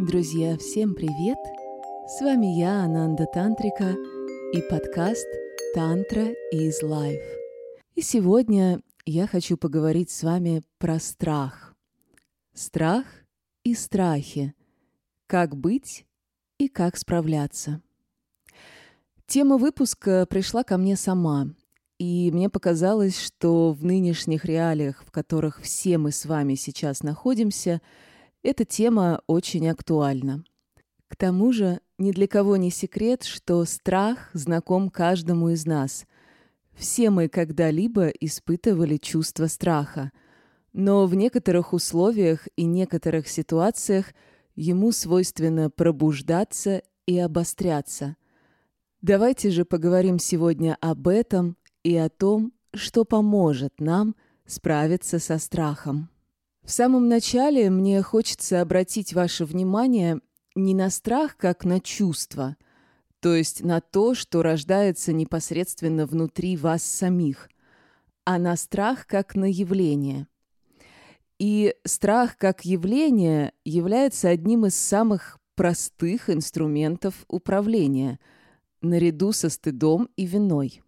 Друзья, всем привет! С вами я, Ананда Тантрика, и подкаст «Тантра is Life». И сегодня я хочу поговорить с вами про страх. Страх и страхи. Как быть и как справляться. Тема выпуска пришла ко мне сама, и мне показалось, что в нынешних реалиях, в которых все мы с вами сейчас находимся, эта тема очень актуальна. К тому же, ни для кого не секрет, что страх знаком каждому из нас. Все мы когда-либо испытывали чувство страха, но в некоторых условиях и некоторых ситуациях ему свойственно пробуждаться и обостряться. Давайте же поговорим сегодня об этом и о том, что поможет нам справиться со страхом. В самом начале мне хочется обратить ваше внимание не на страх, как на чувство, то есть на то, что рождается непосредственно внутри вас самих, а на страх как на явление. И страх как явление является одним из самых простых инструментов управления, наряду со стыдом и виной.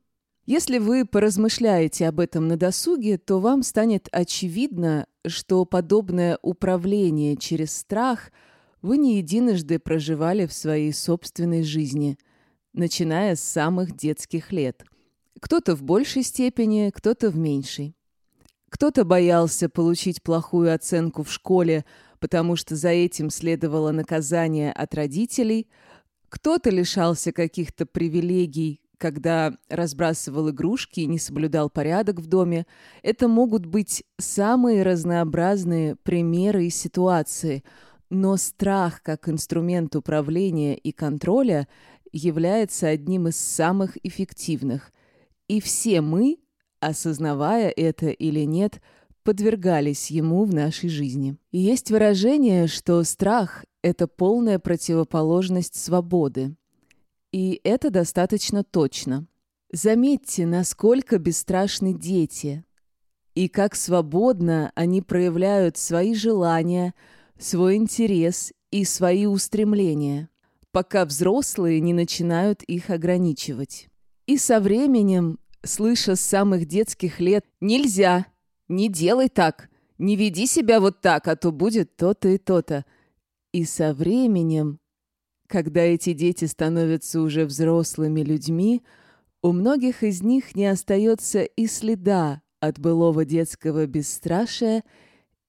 Если вы поразмышляете об этом на досуге, то вам станет очевидно, что подобное управление через страх вы не единожды проживали в своей собственной жизни, начиная с самых детских лет. Кто-то в большей степени, кто-то в меньшей. Кто-то боялся получить плохую оценку в школе, потому что за этим следовало наказание от родителей, кто-то лишался каких-то привилегий, когда разбрасывал игрушки и не соблюдал порядок в доме. Это могут быть самые разнообразные примеры и ситуации, но страх как инструмент управления и контроля является одним из самых эффективных. И все мы, осознавая это или нет, подвергались ему в нашей жизни. Есть выражение, что страх – это полная противоположность свободы. И это достаточно точно. Заметьте, насколько бесстрашны дети, и как свободно они проявляют свои желания, свой интерес и свои устремления, пока взрослые не начинают их ограничивать. И со временем, слыша с самых детских лет «нельзя», «не делай так», «не веди себя вот так, а то будет то-то и то-то», и со временем когда эти дети становятся уже взрослыми людьми, у многих из них не остается и следа от былого детского бесстрашия,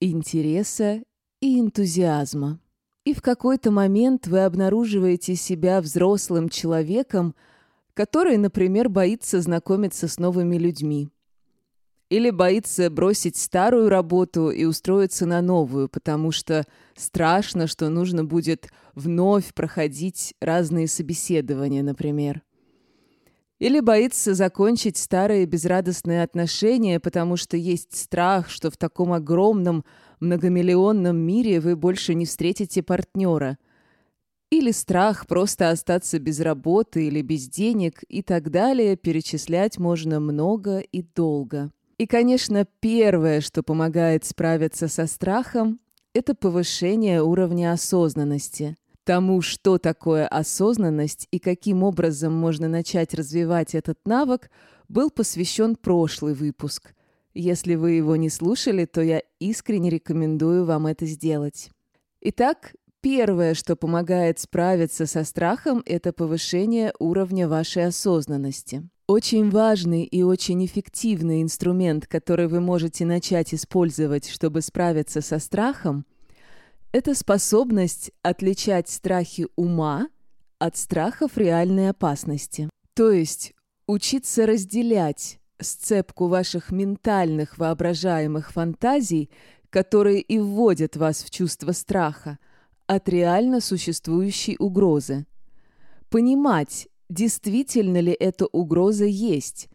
интереса и энтузиазма. И в какой-то момент вы обнаруживаете себя взрослым человеком, который, например, боится знакомиться с новыми людьми. Или боится бросить старую работу и устроиться на новую, потому что страшно, что нужно будет вновь проходить разные собеседования, например. Или боится закончить старые безрадостные отношения, потому что есть страх, что в таком огромном многомиллионном мире вы больше не встретите партнера. Или страх просто остаться без работы или без денег и так далее, перечислять можно много и долго. И, конечно, первое, что помогает справиться со страхом, это повышение уровня осознанности. Тому, что такое осознанность и каким образом можно начать развивать этот навык, был посвящен прошлый выпуск. Если вы его не слушали, то я искренне рекомендую вам это сделать. Итак, первое, что помогает справиться со страхом, это повышение уровня вашей осознанности. Очень важный и очень эффективный инструмент, который вы можете начать использовать, чтобы справиться со страхом, это способность отличать страхи ума от страхов реальной опасности. То есть учиться разделять сцепку ваших ментальных воображаемых фантазий, которые и вводят вас в чувство страха, от реально существующей угрозы. Понимать, действительно ли эта угроза есть,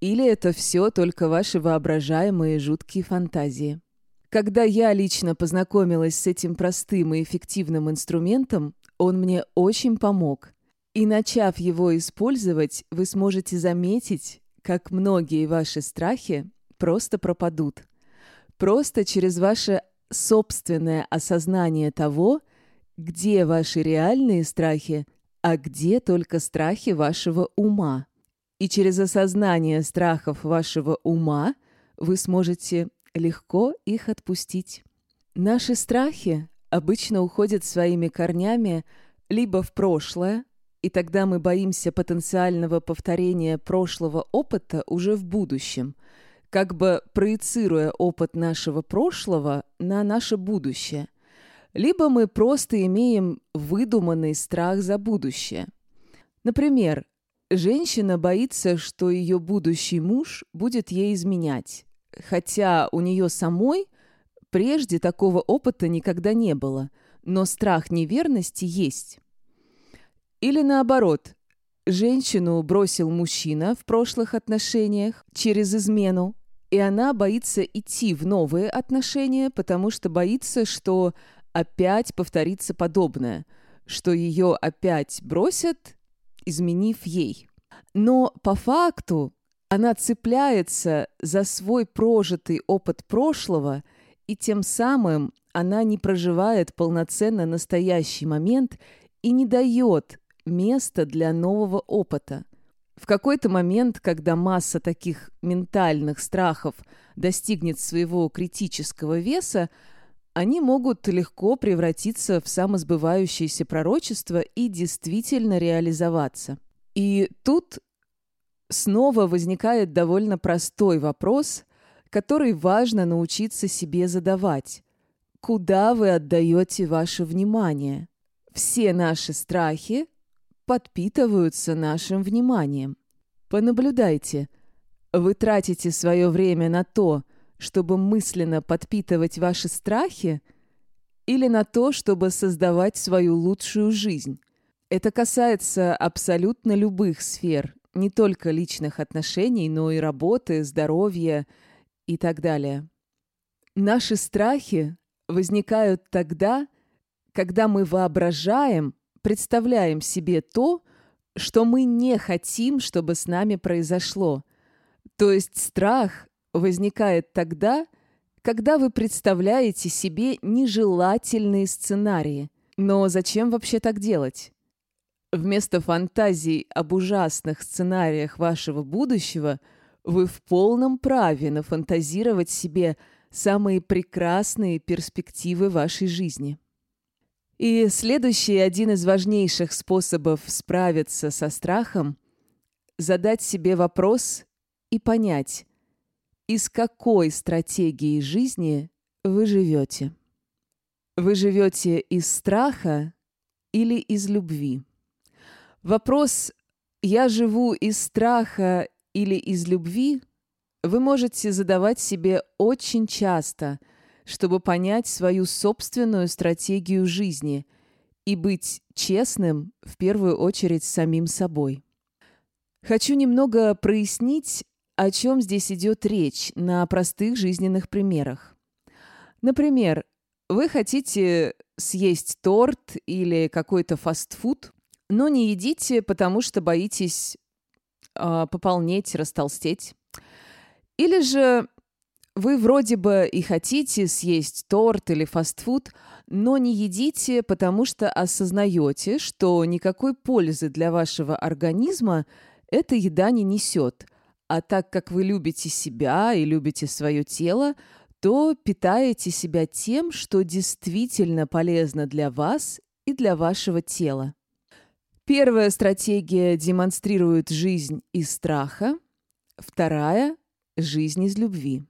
или это все только ваши воображаемые жуткие фантазии. Когда я лично познакомилась с этим простым и эффективным инструментом, он мне очень помог. И начав его использовать, вы сможете заметить, как многие ваши страхи просто пропадут. Просто через ваше собственное осознание того, где ваши реальные страхи, а где только страхи вашего ума. И через осознание страхов вашего ума вы сможете легко их отпустить. Наши страхи обычно уходят своими корнями либо в прошлое, и тогда мы боимся потенциального повторения прошлого опыта уже в будущем, как бы проецируя опыт нашего прошлого на наше будущее. Либо мы просто имеем выдуманный страх за будущее. Например, женщина боится, что ее будущий муж будет ей изменять, хотя у нее самой прежде такого опыта никогда не было, но страх неверности есть. Или наоборот, женщину бросил мужчина в прошлых отношениях через измену, и она боится идти в новые отношения, потому что боится, что опять повторится подобное, что ее опять бросят, изменив ей. Но по факту она цепляется за свой прожитый опыт прошлого, и тем самым она не проживает полноценно настоящий момент и не дает место для нового опыта. В какой-то момент, когда масса таких ментальных страхов достигнет своего критического веса, они могут легко превратиться в самосбывающееся пророчество и действительно реализоваться. И тут снова возникает довольно простой вопрос, который важно научиться себе задавать. Куда вы отдаете ваше внимание? Все наши страхи подпитываются нашим вниманием. Понаблюдайте. Вы тратите свое время на то, чтобы мысленно подпитывать ваши страхи, или на то, чтобы создавать свою лучшую жизнь. Это касается абсолютно любых сфер, не только личных отношений, но и работы, здоровья и так далее. Наши страхи возникают тогда, когда мы воображаем, представляем себе то, что мы не хотим, чтобы с нами произошло. То есть страх возникает тогда, когда вы представляете себе нежелательные сценарии. Но зачем вообще так делать? Вместо фантазий об ужасных сценариях вашего будущего вы в полном праве нафантазировать себе самые прекрасные перспективы вашей жизни. И следующий один из важнейших способов справиться со страхом – задать себе вопрос и понять, из какой стратегии жизни вы живете. Вы живете из страха или из любви? Вопрос «я живу из страха или из любви» вы можете задавать себе очень часто – чтобы понять свою собственную стратегию жизни и быть честным в первую очередь с самим собой. Хочу немного прояснить, о чем здесь идет речь на простых жизненных примерах. Например, вы хотите съесть торт или какой-то фастфуд, но не едите, потому что боитесь э, пополнеть, растолстеть. Или же вы вроде бы и хотите съесть торт или фастфуд, но не едите, потому что осознаете, что никакой пользы для вашего организма эта еда не несет. А так как вы любите себя и любите свое тело, то питаете себя тем, что действительно полезно для вас и для вашего тела. Первая стратегия демонстрирует жизнь из страха, вторая – жизнь из любви.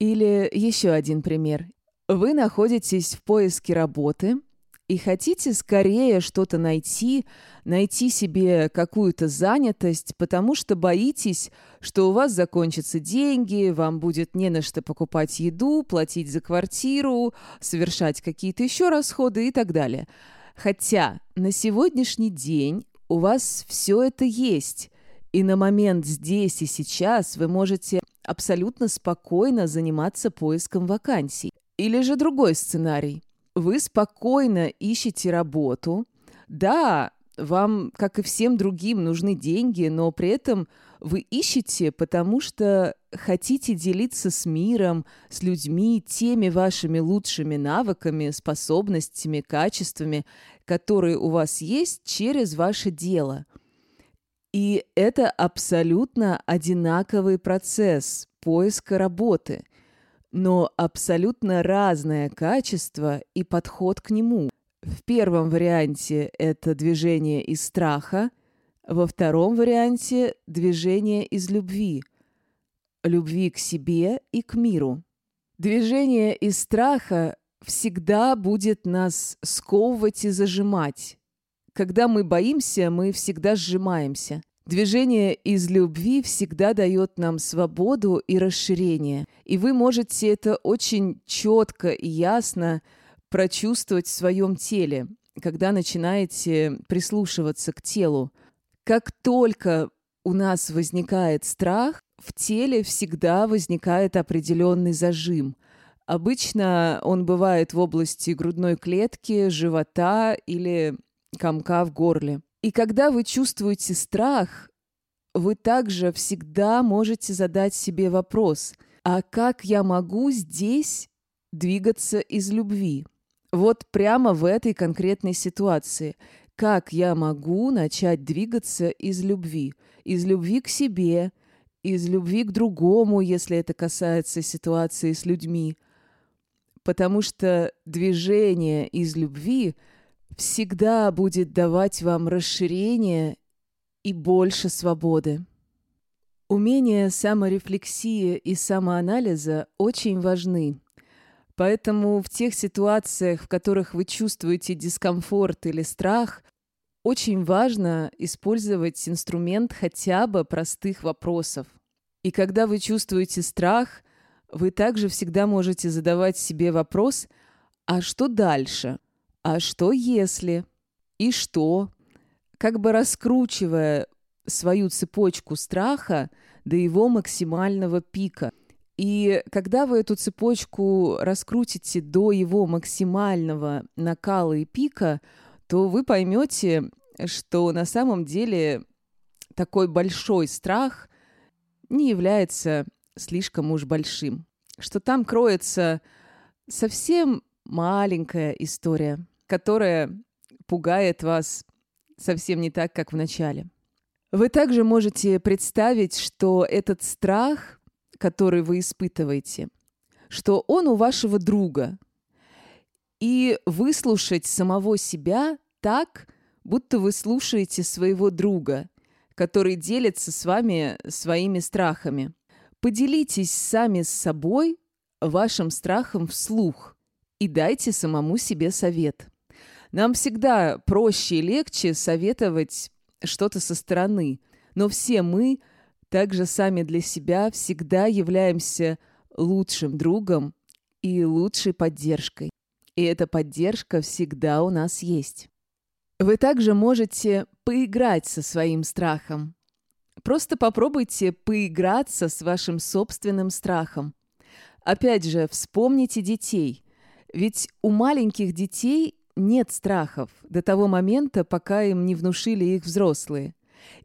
Или еще один пример. Вы находитесь в поиске работы и хотите скорее что-то найти, найти себе какую-то занятость, потому что боитесь, что у вас закончатся деньги, вам будет не на что покупать еду, платить за квартиру, совершать какие-то еще расходы и так далее. Хотя на сегодняшний день у вас все это есть, и на момент здесь и сейчас вы можете абсолютно спокойно заниматься поиском вакансий. Или же другой сценарий. Вы спокойно ищете работу. Да, вам, как и всем другим, нужны деньги, но при этом вы ищете, потому что хотите делиться с миром, с людьми, теми вашими лучшими навыками, способностями, качествами, которые у вас есть через ваше дело. И это абсолютно одинаковый процесс поиска работы, но абсолютно разное качество и подход к нему. В первом варианте это движение из страха, во втором варианте – движение из любви. Любви к себе и к миру. Движение из страха всегда будет нас сковывать и зажимать. Когда мы боимся, мы всегда сжимаемся. Движение из любви всегда дает нам свободу и расширение. И вы можете это очень четко и ясно прочувствовать в своем теле, когда начинаете прислушиваться к телу – как только у нас возникает страх, в теле всегда возникает определенный зажим. Обычно он бывает в области грудной клетки, живота или комка в горле. И когда вы чувствуете страх, вы также всегда можете задать себе вопрос, а как я могу здесь двигаться из любви? Вот прямо в этой конкретной ситуации. Как я могу начать двигаться из любви? Из любви к себе, из любви к другому, если это касается ситуации с людьми. Потому что движение из любви всегда будет давать вам расширение и больше свободы. Умения саморефлексии и самоанализа очень важны. Поэтому в тех ситуациях, в которых вы чувствуете дискомфорт или страх, очень важно использовать инструмент хотя бы простых вопросов. И когда вы чувствуете страх, вы также всегда можете задавать себе вопрос «А что дальше? А что если? И что?» Как бы раскручивая свою цепочку страха до его максимального пика – и когда вы эту цепочку раскрутите до его максимального накала и пика, то вы поймете, что на самом деле такой большой страх не является слишком уж большим. Что там кроется совсем маленькая история, которая пугает вас совсем не так, как в начале. Вы также можете представить, что этот страх который вы испытываете, что он у вашего друга. И выслушать самого себя так, будто вы слушаете своего друга, который делится с вами своими страхами. Поделитесь сами с собой вашим страхом вслух и дайте самому себе совет. Нам всегда проще и легче советовать что-то со стороны, но все мы также сами для себя всегда являемся лучшим другом и лучшей поддержкой. И эта поддержка всегда у нас есть. Вы также можете поиграть со своим страхом. Просто попробуйте поиграться с вашим собственным страхом. Опять же, вспомните детей. Ведь у маленьких детей нет страхов до того момента, пока им не внушили их взрослые.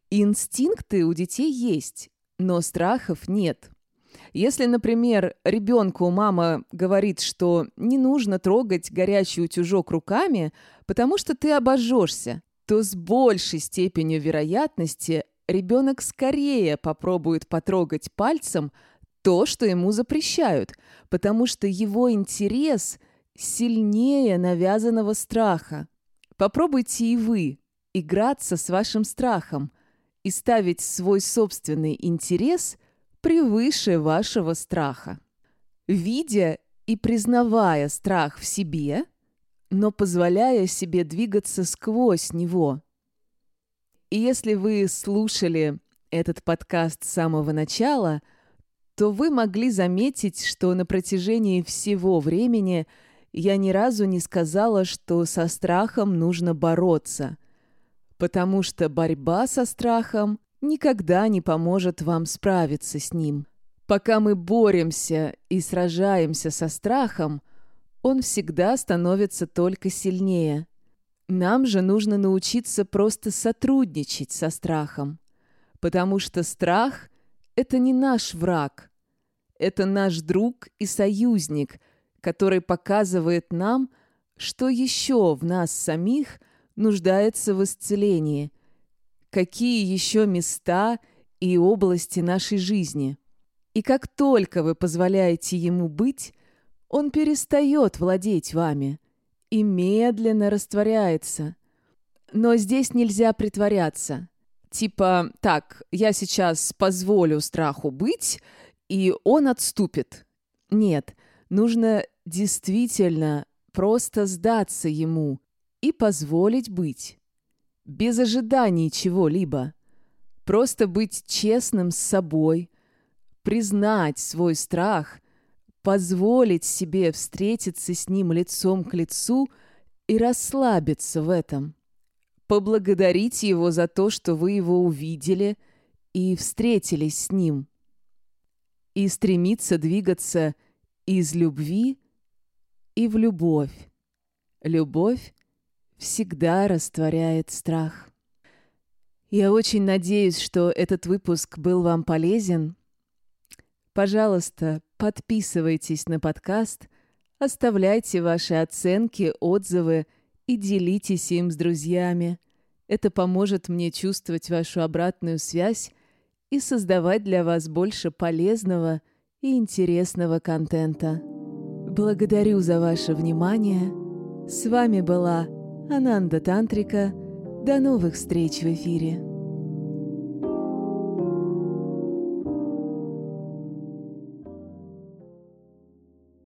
Инстинкты у детей есть, но страхов нет. Если, например, ребенку мама говорит, что не нужно трогать горячий утюжок руками, потому что ты обожжешься, то с большей степенью вероятности ребенок скорее попробует потрогать пальцем то, что ему запрещают, потому что его интерес сильнее навязанного страха. Попробуйте и вы играться с вашим страхом – и ставить свой собственный интерес превыше вашего страха. Видя и признавая страх в себе, но позволяя себе двигаться сквозь него. И если вы слушали этот подкаст с самого начала, то вы могли заметить, что на протяжении всего времени я ни разу не сказала, что со страхом нужно бороться – потому что борьба со страхом никогда не поможет вам справиться с ним. Пока мы боремся и сражаемся со страхом, он всегда становится только сильнее. Нам же нужно научиться просто сотрудничать со страхом, потому что страх — это не наш враг, это наш друг и союзник, который показывает нам, что еще в нас самих нуждается в исцелении, какие еще места и области нашей жизни. И как только вы позволяете ему быть, он перестает владеть вами и медленно растворяется. Но здесь нельзя притворяться. Типа, так, я сейчас позволю страху быть, и он отступит. Нет, нужно действительно просто сдаться ему и позволить быть. Без ожиданий чего-либо. Просто быть честным с собой, признать свой страх, позволить себе встретиться с ним лицом к лицу и расслабиться в этом. Поблагодарить его за то, что вы его увидели и встретились с ним. И стремиться двигаться из любви и в любовь. Любовь всегда растворяет страх. Я очень надеюсь, что этот выпуск был вам полезен. Пожалуйста, подписывайтесь на подкаст, оставляйте ваши оценки, отзывы и делитесь им с друзьями. Это поможет мне чувствовать вашу обратную связь и создавать для вас больше полезного и интересного контента. Благодарю за ваше внимание. С вами была Ананда Тантрика. До новых встреч в эфире.